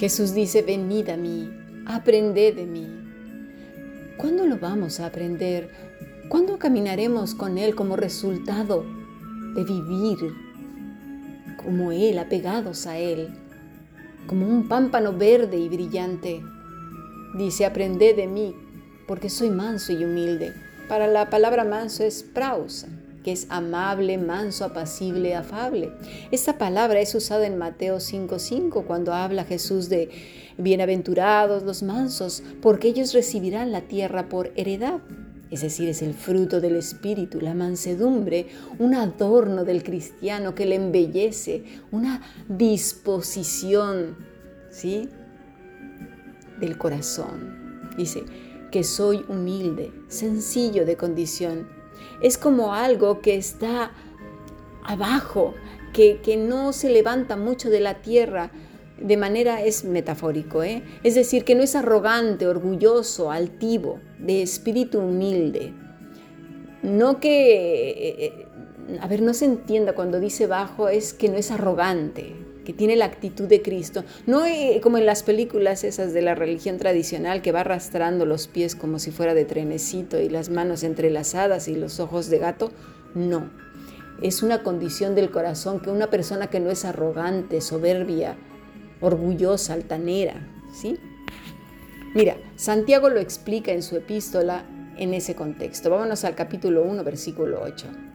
Jesús dice, venid a mí, aprended de mí. ¿Cuándo lo vamos a aprender? ¿Cuándo caminaremos con Él como resultado de vivir como Él, apegados a Él, como un pámpano verde y brillante? Dice, aprended de mí, porque soy manso y humilde. Para la palabra manso es prausa, que es amable, manso, apacible, afable. Esta palabra es usada en Mateo 5:5 cuando habla Jesús de bienaventurados los mansos, porque ellos recibirán la tierra por heredad. Es decir, es el fruto del Espíritu, la mansedumbre, un adorno del cristiano que le embellece, una disposición, ¿sí? Del corazón. Dice que soy humilde, sencillo de condición es como algo que está abajo, que, no se levanta mucho de la tierra, de manera es metafórico, ¿eh? es decir, que no es arrogante, orgulloso, altivo, de espíritu humilde. No que, eh, eh, a ver, no se entienda cuando dice bajo, es que no es arrogante, que tiene la actitud de Cristo. No eh, como en las películas esas de la religión tradicional que va arrastrando los pies como si fuera de trenecito y las manos entrelazadas y los ojos de gato. No. Es una condición del corazón que una persona que no es arrogante, soberbia, orgullosa, altanera, ¿sí? Mira, Santiago lo explica en su epístola en ese contexto. Vámonos al capítulo 1, versículo 8.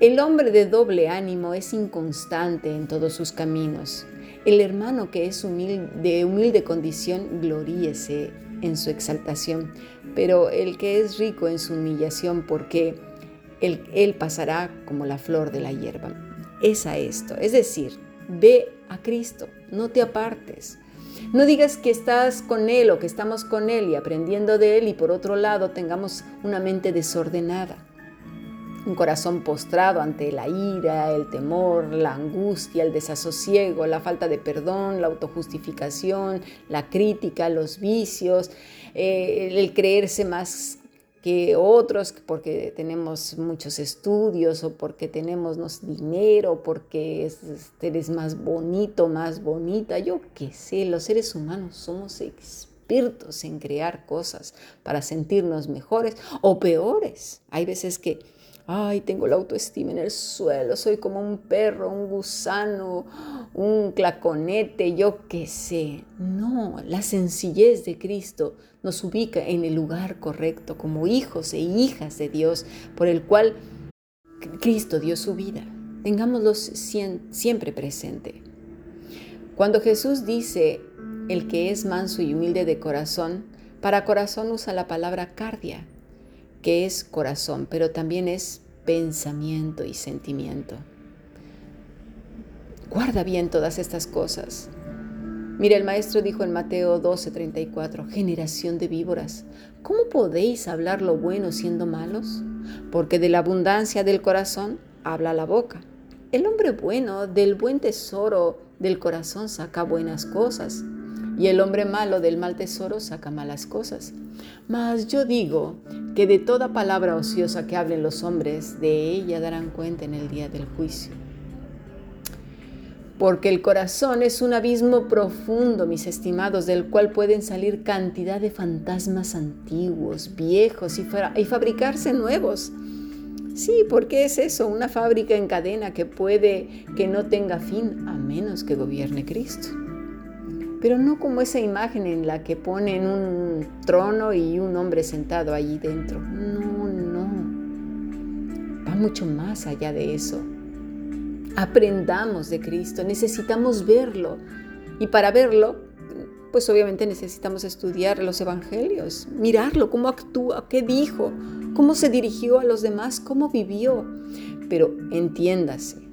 El hombre de doble ánimo es inconstante en todos sus caminos. El hermano que es de humilde condición, gloríese en su exaltación, pero el que es rico en su humillación, porque él, él pasará como la flor de la hierba. Es a esto, es decir, ve a Cristo, no te apartes. No digas que estás con Él o que estamos con Él y aprendiendo de Él y por otro lado tengamos una mente desordenada un corazón postrado ante la ira, el temor, la angustia, el desasosiego, la falta de perdón, la autojustificación, la crítica, los vicios, eh, el creerse más que otros porque tenemos muchos estudios o porque tenemos dinero, porque eres más bonito, más bonita, yo qué sé, los seres humanos somos expertos en crear cosas para sentirnos mejores o peores. Hay veces que ay, tengo la autoestima en el suelo, soy como un perro, un gusano, un claconete, yo qué sé. No, la sencillez de Cristo nos ubica en el lugar correcto como hijos e hijas de Dios por el cual Cristo dio su vida. Tengámoslo siempre presente. Cuando Jesús dice, el que es manso y humilde de corazón, para corazón usa la palabra cardia, que es corazón, pero también es pensamiento y sentimiento. Guarda bien todas estas cosas. Mira, el maestro dijo en Mateo 12:34, generación de víboras, ¿cómo podéis hablar lo bueno siendo malos? Porque de la abundancia del corazón habla la boca. El hombre bueno del buen tesoro del corazón saca buenas cosas, y el hombre malo del mal tesoro saca malas cosas. Mas yo digo que de toda palabra ociosa que hablen los hombres, de ella darán cuenta en el día del juicio. Porque el corazón es un abismo profundo, mis estimados, del cual pueden salir cantidad de fantasmas antiguos, viejos y, y fabricarse nuevos. Sí, porque es eso, una fábrica en cadena que puede que no tenga fin a menos que gobierne Cristo pero no como esa imagen en la que ponen un trono y un hombre sentado allí dentro. No, no. Va mucho más allá de eso. Aprendamos de Cristo, necesitamos verlo. Y para verlo, pues obviamente necesitamos estudiar los evangelios, mirarlo, cómo actúa, qué dijo, cómo se dirigió a los demás, cómo vivió. Pero entiéndase,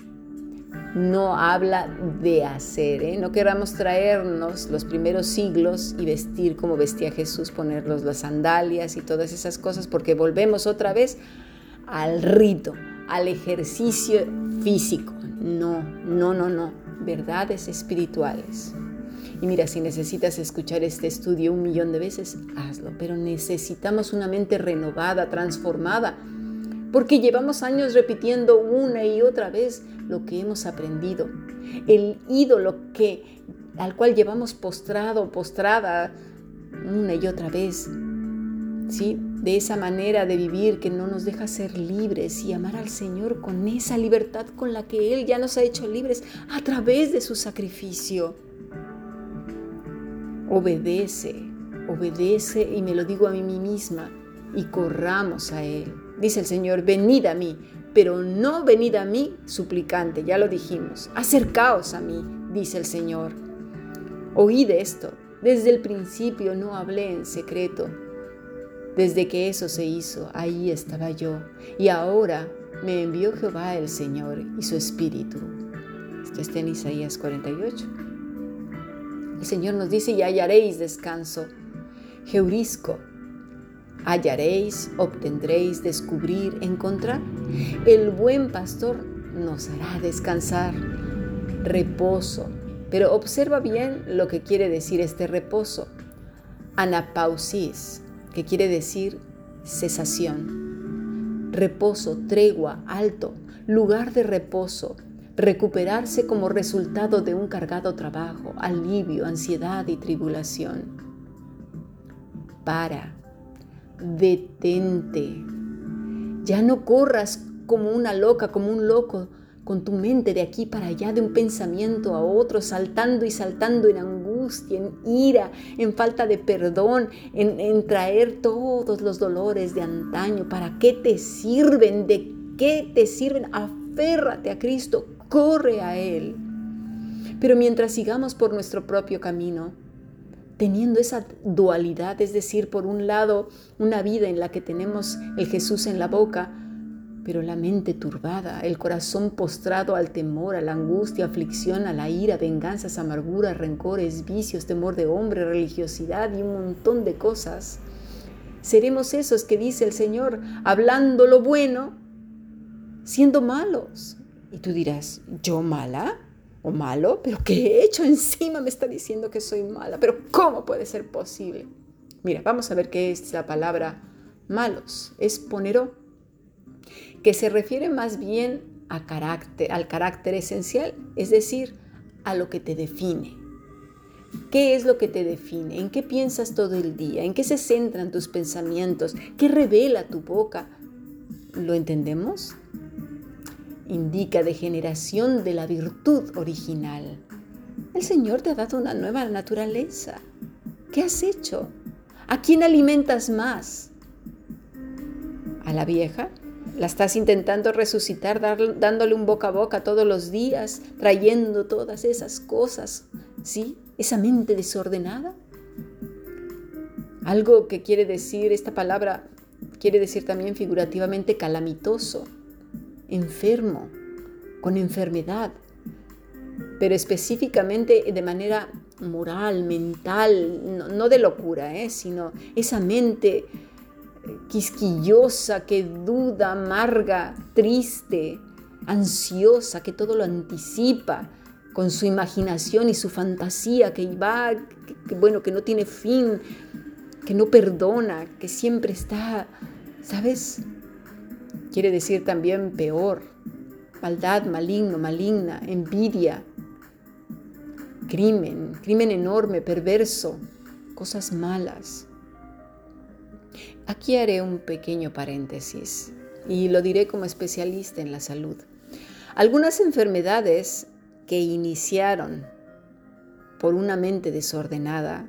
no habla de hacer. ¿eh? No queramos traernos los primeros siglos y vestir como vestía Jesús, ponernos las sandalias y todas esas cosas, porque volvemos otra vez al rito, al ejercicio físico. No, no, no, no. Verdades espirituales. Y mira, si necesitas escuchar este estudio un millón de veces, hazlo. Pero necesitamos una mente renovada, transformada porque llevamos años repitiendo una y otra vez lo que hemos aprendido. El ídolo que al cual llevamos postrado, postrada una y otra vez. ¿Sí? De esa manera de vivir que no nos deja ser libres y amar al Señor con esa libertad con la que Él ya nos ha hecho libres a través de su sacrificio. Obedece, obedece y me lo digo a mí misma y corramos a Él. Dice el Señor, venid a mí, pero no venid a mí suplicante, ya lo dijimos. Acercaos a mí, dice el Señor. Oíd esto, desde el principio no hablé en secreto. Desde que eso se hizo, ahí estaba yo. Y ahora me envió Jehová el Señor y su Espíritu. Esto está en Isaías 48. El Señor nos dice, y hallaréis descanso. Jeurisco, hallaréis, obtendréis, descubrir, encontrar. El buen pastor nos hará descansar, reposo. Pero observa bien lo que quiere decir este reposo. Anapausis, que quiere decir cesación. Reposo, tregua, alto, lugar de reposo, recuperarse como resultado de un cargado trabajo, alivio, ansiedad y tribulación. Para, detente. Ya no corras como una loca, como un loco, con tu mente de aquí para allá, de un pensamiento a otro, saltando y saltando en angustia, en ira, en falta de perdón, en, traer todos los dolores de antaño. ¿Para qué te sirven? ¿De qué te sirven? Aférrate a Cristo, corre a Él. Pero mientras sigamos por nuestro propio camino, teniendo esa dualidad, es decir, por un lado una vida en la que tenemos el Jesús en la boca, pero la mente turbada, el corazón postrado al temor, a la angustia, aflicción, a la ira, venganzas, amarguras, rencores, vicios, temor de hombre, religiosidad y un montón de cosas. Seremos esos que dice el Señor, hablando lo bueno, siendo malos. Y tú dirás, ¿yo mala? O malo, pero ¿qué he hecho encima? Me está diciendo que soy mala, pero ¿cómo puede ser posible? Mira, vamos a ver qué es la palabra malos. Es ponero, que se refiere más bien a carácter, al carácter esencial, es decir, a lo que te define. ¿Qué es lo que te define? ¿En qué piensas todo el día? ¿En qué se centran tus pensamientos? ¿Qué revela tu boca? ¿Lo entendemos? Indica degeneración de la virtud original. El Señor te ha dado una nueva naturaleza. ¿Qué has hecho? ¿A quién alimentas más? ¿A la vieja? ¿La estás intentando resucitar dándole un boca a boca todos los días, trayendo todas esas cosas? ¿Sí? ¿Esa mente desordenada? Algo que quiere decir esta palabra, quiere decir también figurativamente calamitoso enfermo, con enfermedad, pero específicamente de manera moral, mental, no, de locura, ¿eh? sino esa mente eh, quisquillosa que duda, amarga, triste, ansiosa, que todo lo anticipa con su imaginación y su fantasía, que va, que, bueno, que no tiene fin, que no perdona, que siempre está, ¿sabes? Quiere decir también peor, maldad, maligno, maligna, envidia, crimen, crimen enorme, perverso, cosas malas. Aquí haré un pequeño paréntesis y lo diré como especialista en la salud. Algunas enfermedades que iniciaron por una mente desordenada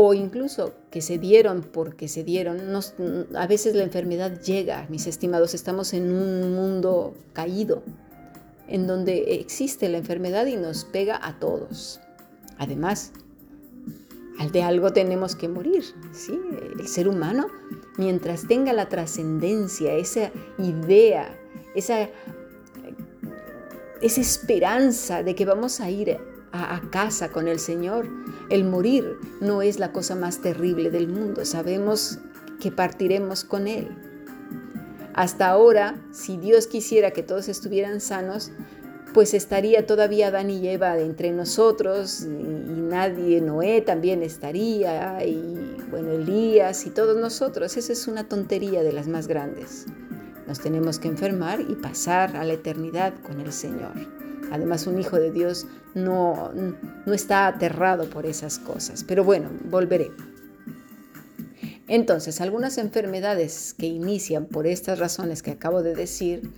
o incluso que se dieron porque se dieron. a veces la enfermedad llega, mis estimados, estamos en un mundo caído, en donde existe la enfermedad y nos pega a todos. Además, al de algo tenemos que morir, ¿sí? El ser humano, mientras tenga la trascendencia, esa idea, esa, esa esperanza de que vamos a ir a, casa con el Señor. El morir no es la cosa más terrible del mundo. Sabemos que partiremos con Él. Hasta ahora, si Dios quisiera que todos estuvieran sanos, pues estaría todavía Adán y Eva entre nosotros y, nadie, Noé también estaría y bueno, Elías y todos nosotros. Esa es una tontería de las más grandes. Nos tenemos que enfermar y pasar a la eternidad con el Señor. Además, un hijo de Dios no, no está aterrado por esas cosas. Pero bueno, volveré. Entonces, algunas enfermedades que inician por estas razones que acabo de decir,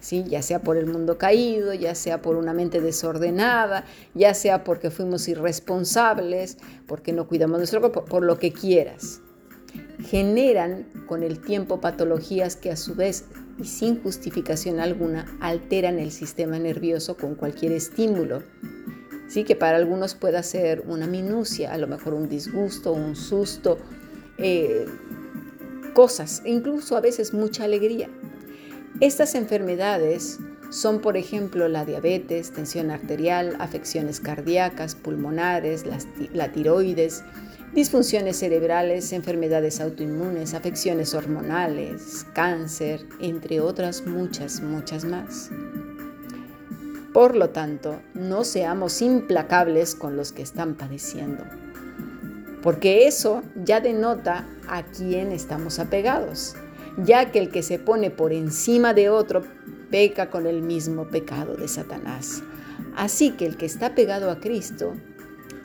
¿sí? ya sea por el mundo caído, ya sea por una mente desordenada, ya sea porque fuimos irresponsables, porque no cuidamos nuestro cuerpo, por lo que quieras, generan con el tiempo patologías que a su vez y sin justificación alguna alteran el sistema nervioso con cualquier estímulo. Sí, que para algunos pueda ser una minucia, a lo mejor un disgusto, un susto, eh, cosas, incluso a veces mucha alegría. Estas enfermedades son, por ejemplo, la diabetes, tensión arterial, afecciones cardíacas, pulmonares, la tiroides, disfunciones cerebrales, enfermedades autoinmunes, afecciones hormonales, cáncer, entre otras muchas, muchas más. Por lo tanto, no seamos implacables con los que están padeciendo porque eso ya denota a quién estamos apegados, ya que el que se pone por encima de otro peca con el mismo pecado de Satanás. Así que el que está pegado a Cristo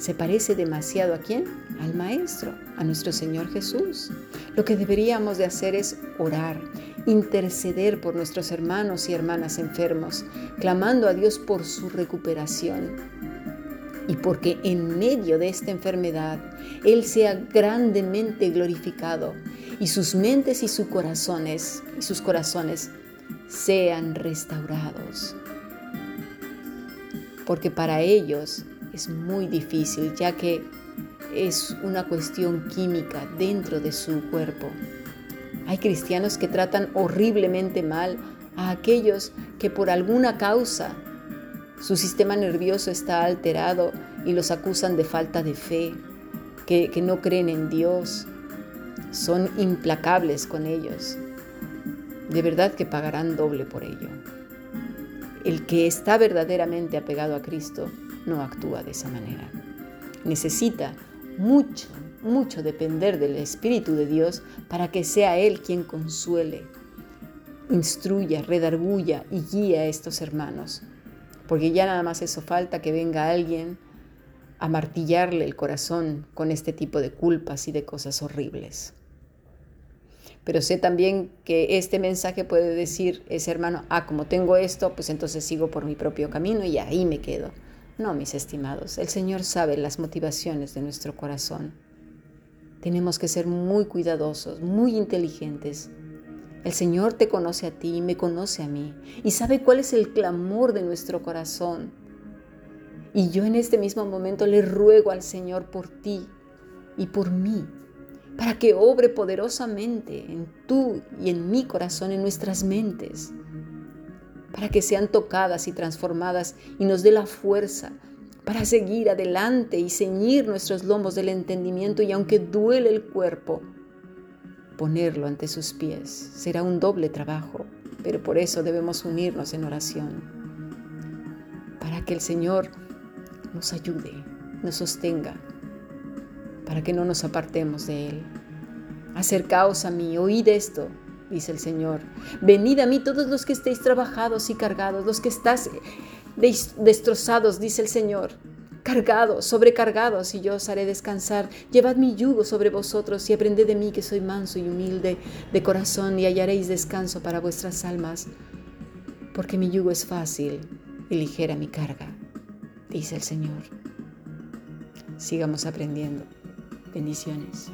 se parece demasiado a quién? Al Maestro, a nuestro Señor Jesús. Lo que deberíamos de hacer es orar, interceder por nuestros hermanos y hermanas enfermos, clamando a Dios por su recuperación y porque en medio de esta enfermedad Él sea grandemente glorificado y sus mentes y sus corazones y sus corazones sean restaurados. Porque para ellos es muy difícil ya que es una cuestión química dentro de su cuerpo. Hay cristianos que tratan horriblemente mal a aquellos que por alguna causa su sistema nervioso está alterado y los acusan de falta de fe, que, no creen en Dios. Son implacables con ellos. De verdad que pagarán doble por ello. El que está verdaderamente apegado a Cristo no actúa de esa manera. Necesita mucho, mucho depender del Espíritu de Dios para que sea Él quien consuele, instruya, redarguya y guíe a estos hermanos porque ya nada más eso falta que venga alguien a martillarle el corazón con este tipo de culpas y de cosas horribles. Pero sé también que este mensaje puede decir ese hermano, ah, como tengo esto, pues entonces sigo por mi propio camino y ahí me quedo. No, mis estimados, el Señor sabe las motivaciones de nuestro corazón. Tenemos que ser muy cuidadosos, muy inteligentes el Señor te conoce a ti y me conoce a mí y sabe cuál es el clamor de nuestro corazón. Y yo en este mismo momento le ruego al Señor por ti y por mí, para que obre poderosamente en tú y en mi corazón, en nuestras mentes, para que sean tocadas y transformadas y nos dé la fuerza para seguir adelante y ceñir nuestros lomos del entendimiento y aunque duele el cuerpo, ponerlo ante sus pies. Será un doble trabajo, pero por eso debemos unirnos en oración, para que el Señor nos ayude, nos sostenga, para que no nos apartemos de Él. Acercaos a mí, oíd esto, dice el Señor. Venid a mí todos los que estéis trabajados y cargados, los que estáis destrozados, dice el Señor cargados, sobrecargados, y yo os haré descansar. Llevad mi yugo sobre vosotros y aprended de mí que soy manso y humilde de corazón y hallaréis descanso para vuestras almas, porque mi yugo es fácil y ligera mi carga, dice el Señor. Sigamos aprendiendo. Bendiciones.